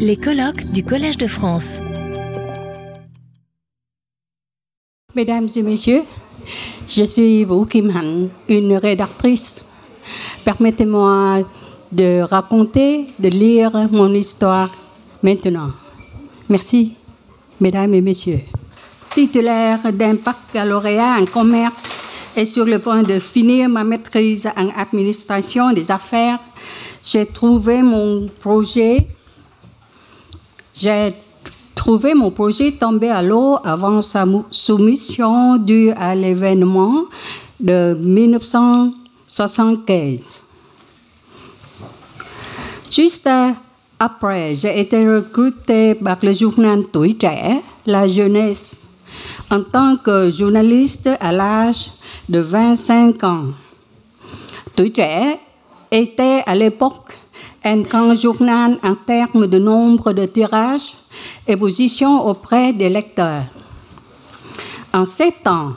Les colloques du Collège de France. Mesdames et messieurs, je suis Wu Kim Han, une rédactrice. Permettez-moi de raconter, de lire mon histoire maintenant. Merci, mesdames et messieurs. Titulaire d'un baccalauréat en commerce et sur le point de finir ma maîtrise en administration des affaires, j'ai trouvé mon projet. J'ai trouvé mon projet tombé à l'eau avant sa soumission due à l'événement de 1975. Juste après, j'ai été recrutée par le journal Tuổi Trẻ, La Jeunesse, en tant que journaliste à l'âge de 25 ans. Tuổi Trẻ était à l'époque un grand journal en termes de nombre de tirages et position auprès des lecteurs. En sept ans,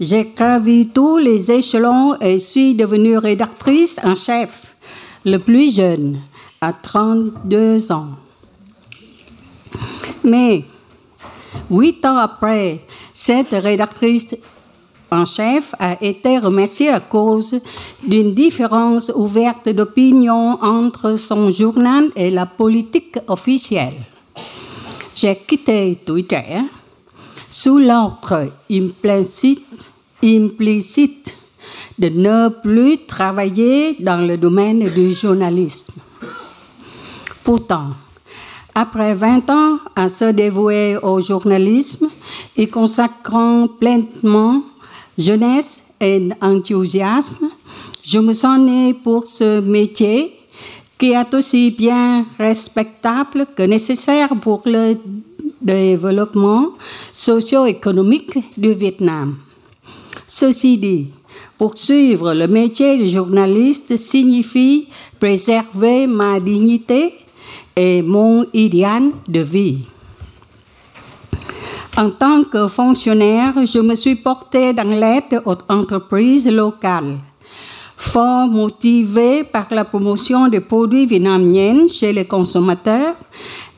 j'ai gravi tous les échelons et suis devenue rédactrice en chef, le plus jeune, à 32 ans. Mais huit ans après, cette rédactrice en chef a été remerciée à cause d'une différence ouverte d'opinion entre son journal et la politique officielle. J'ai quitté Twitter sous l'ordre implicite, implicite de ne plus travailler dans le domaine du journalisme. Pourtant, après 20 ans à se dévouer au journalisme et consacrant pleinement jeunesse et enthousiasme, je me sens né pour ce métier qui est aussi bien respectable que nécessaire pour le développement socio-économique du Vietnam. Ceci dit, poursuivre le métier de journaliste signifie préserver ma dignité et mon idéal de vie. En tant que fonctionnaire, je me suis porté dans l'aide aux entreprises locales. Fort motivé par la promotion des produits vietnamiens chez les consommateurs,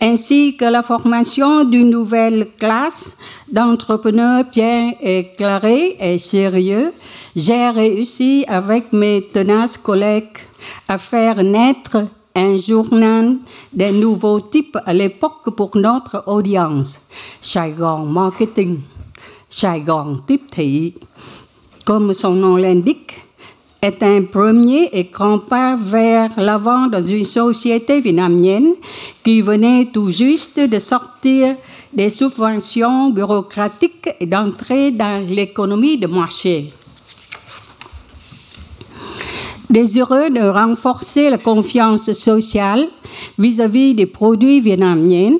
ainsi que la formation d'une nouvelle classe d'entrepreneurs bien éclairés et sérieux, j'ai réussi avec mes tenaces collègues à faire naître un journal d'un nouveau type à l'époque pour notre audience, Saigon Marketing, Saigon Tiếp Thị. Comme son nom l'indique, est un premier et grand pas vers l'avant dans une société vietnamienne qui venait tout juste de sortir des subventions bureaucratiques et d'entrer dans l'économie de marché. Désireux de renforcer la confiance sociale vis-à-vis des produits vietnamiens,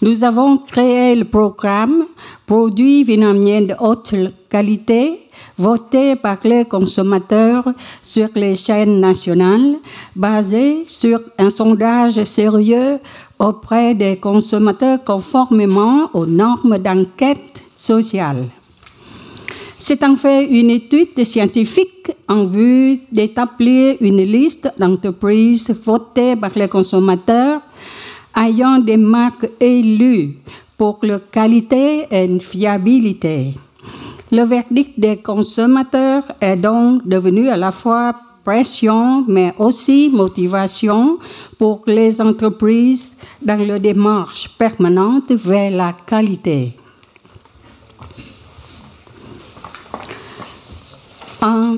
nous avons créé le programme Produits vietnamiens de haute qualité voté par les consommateurs sur les chaînes nationales, basé sur un sondage sérieux auprès des consommateurs conformément aux normes d'enquête sociale. C'est en fait une étude scientifique en vue d'établir une liste d'entreprises votées par les consommateurs ayant des marques élues pour leur qualité et fiabilité. Le verdict des consommateurs est donc devenu à la fois pression, mais aussi motivation pour les entreprises dans leur démarche permanente vers la qualité. En,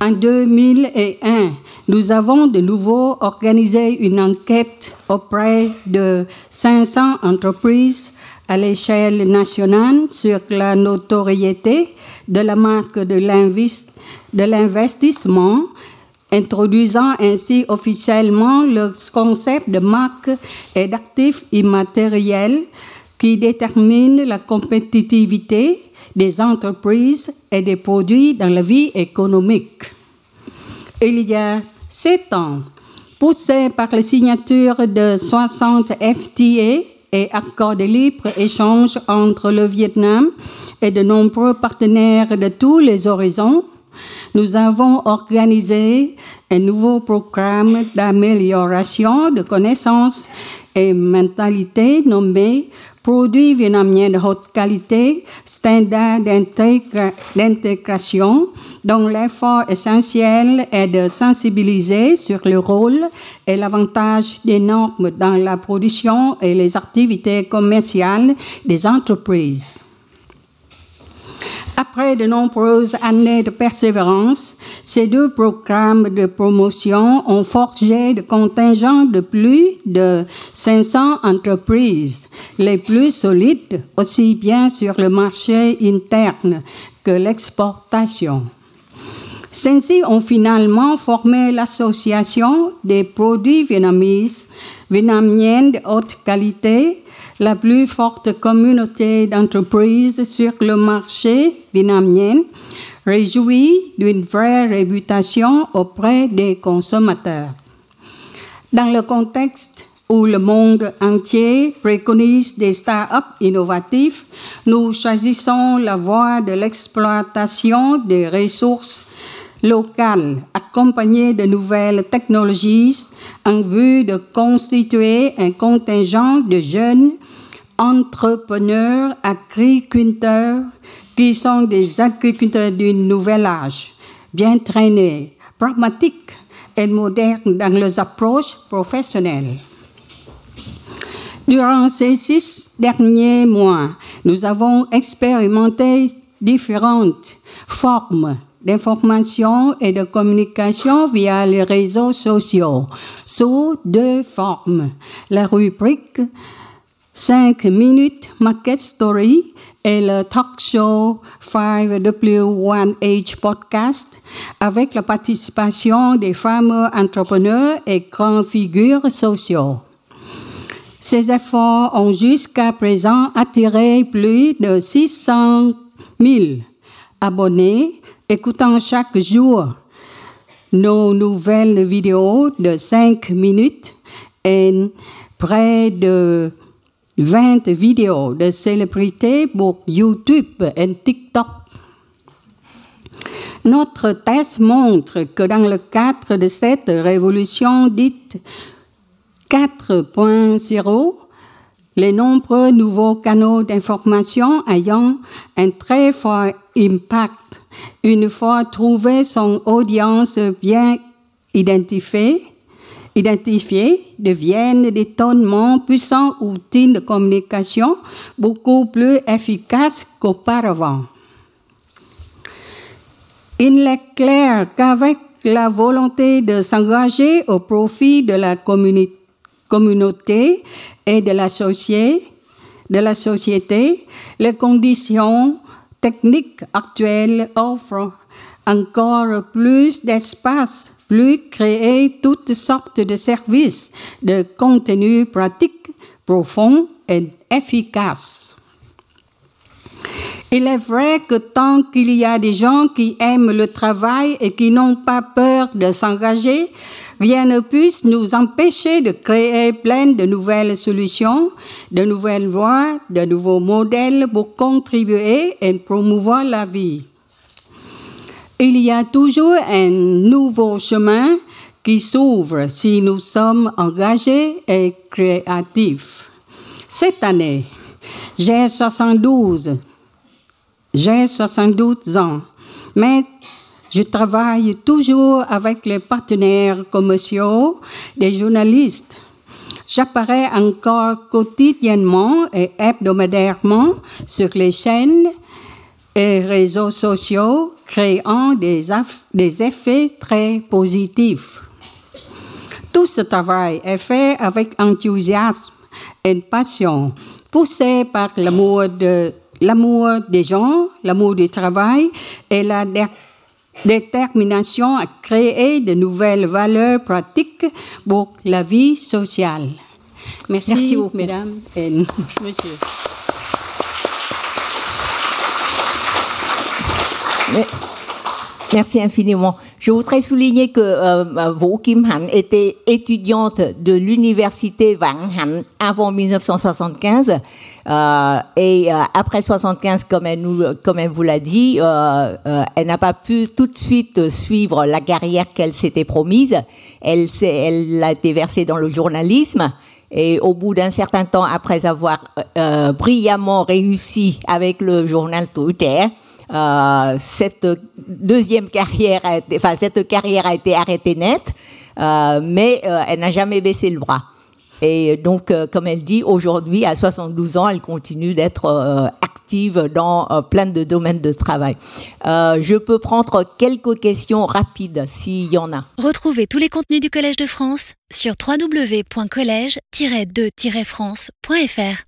2001, nous avons de nouveau organisé une enquête auprès de 500 entreprises à l'échelle nationale sur la notoriété de la marque de l'investissement, introduisant ainsi officiellement le concept de marque et d'actifs immatériels qui détermine la compétitivité des entreprises et des produits dans la vie économique. Il y a sept ans, poussé par la signature de 60 FTA et accords de libre-échange entre le Vietnam et de nombreux partenaires de tous les horizons, nous avons organisé un nouveau programme d'amélioration de connaissances et mentalité nommé Produits vietnamiens de haute qualité, standard d'intégration, dont l'effort essentiel est de sensibiliser sur le rôle et l'avantage des normes dans la production et les activités commerciales des entreprises. Après de nombreuses années de persévérance, ces deux programmes de promotion ont forgé de contingents de plus de 500 entreprises, les plus solides aussi bien sur le marché interne que l'exportation. Celles-ci ont finalement formé l'association des produits vietnamiens, vietnamiens de haute qualité la plus forte communauté d'entreprises sur le marché vietnamien, réjouit d'une vraie réputation auprès des consommateurs. Dans le contexte où le monde entier préconise des start-up innovatifs, nous choisissons la voie de l'exploitation des ressources locales accompagnées de nouvelles technologies en vue de constituer un contingent de jeunes entrepreneurs, agriculteurs, qui sont des agriculteurs d'un nouvel âge, bien traînés, pragmatiques et modernes dans leurs approches professionnelles. Durant ces six derniers mois, nous avons expérimenté différentes formes d'information et de communication via les réseaux sociaux sous deux formes. La rubrique 5 minutes Market Story et le talk show 5W1H Podcast avec la participation des femmes entrepreneurs et grandes figures sociaux. Ces efforts ont jusqu'à présent attiré plus de 600 000 abonnés écoutant chaque jour nos nouvelles vidéos de 5 minutes et près de 20 vidéos de célébrités pour YouTube et TikTok. Notre test montre que dans le cadre de cette révolution dite 4.0, les nombreux nouveaux canaux d'information ayant un très fort impact, une fois trouvé son audience bien identifiée, identifiés deviennent des tonnements puissants outils de communication beaucoup plus efficaces qu'auparavant. Il est clair qu'avec la volonté de s'engager au profit de la communauté et de la, de la société, les conditions techniques actuelles offrent encore plus d'espace plus créer toutes sortes de services de contenu pratique, profond et efficace. Il est vrai que tant qu'il y a des gens qui aiment le travail et qui n'ont pas peur de s'engager, rien ne puisse nous empêcher de créer plein de nouvelles solutions, de nouvelles voies, de nouveaux modèles pour contribuer et promouvoir la vie il y a toujours un nouveau chemin qui s'ouvre si nous sommes engagés et créatifs. Cette année, j'ai 72, j'ai 72 ans, mais je travaille toujours avec les partenaires commerciaux, des journalistes. J'apparais encore quotidiennement et hebdomadairement sur les chaînes et réseaux sociaux créant des, effets très positifs. Tout ce travail est fait avec enthousiasme et passion, poussé par l'amour de l'amour des gens, l'amour du travail et la détermination à créer de nouvelles valeurs pratiques pour la vie sociale. Merci, Merci beaucoup, mesdames et messieurs. Merci infiniment. Je voudrais souligner que euh, Wu Kim Han était étudiante de l'université Wang Han avant 1975 euh, et euh, après 75, comme elle, nous, comme elle vous l'a dit, euh, euh, elle n'a pas pu tout de suite suivre la carrière qu'elle s'était promise. Elle, elle a été versée dans le journalisme. Et au bout d'un certain temps, après avoir euh, brillamment réussi avec le journal Twitter, euh, cette deuxième carrière, a été, enfin cette carrière a été arrêtée nette, euh, mais euh, elle n'a jamais baissé le bras. Et donc, euh, comme elle dit, aujourd'hui, à 72 ans, elle continue d'être euh, active dans plein de domaines de travail. Je peux prendre quelques questions rapides s'il y en a. Retrouvez tous les contenus du Collège de France sur www.colège-2-france.fr.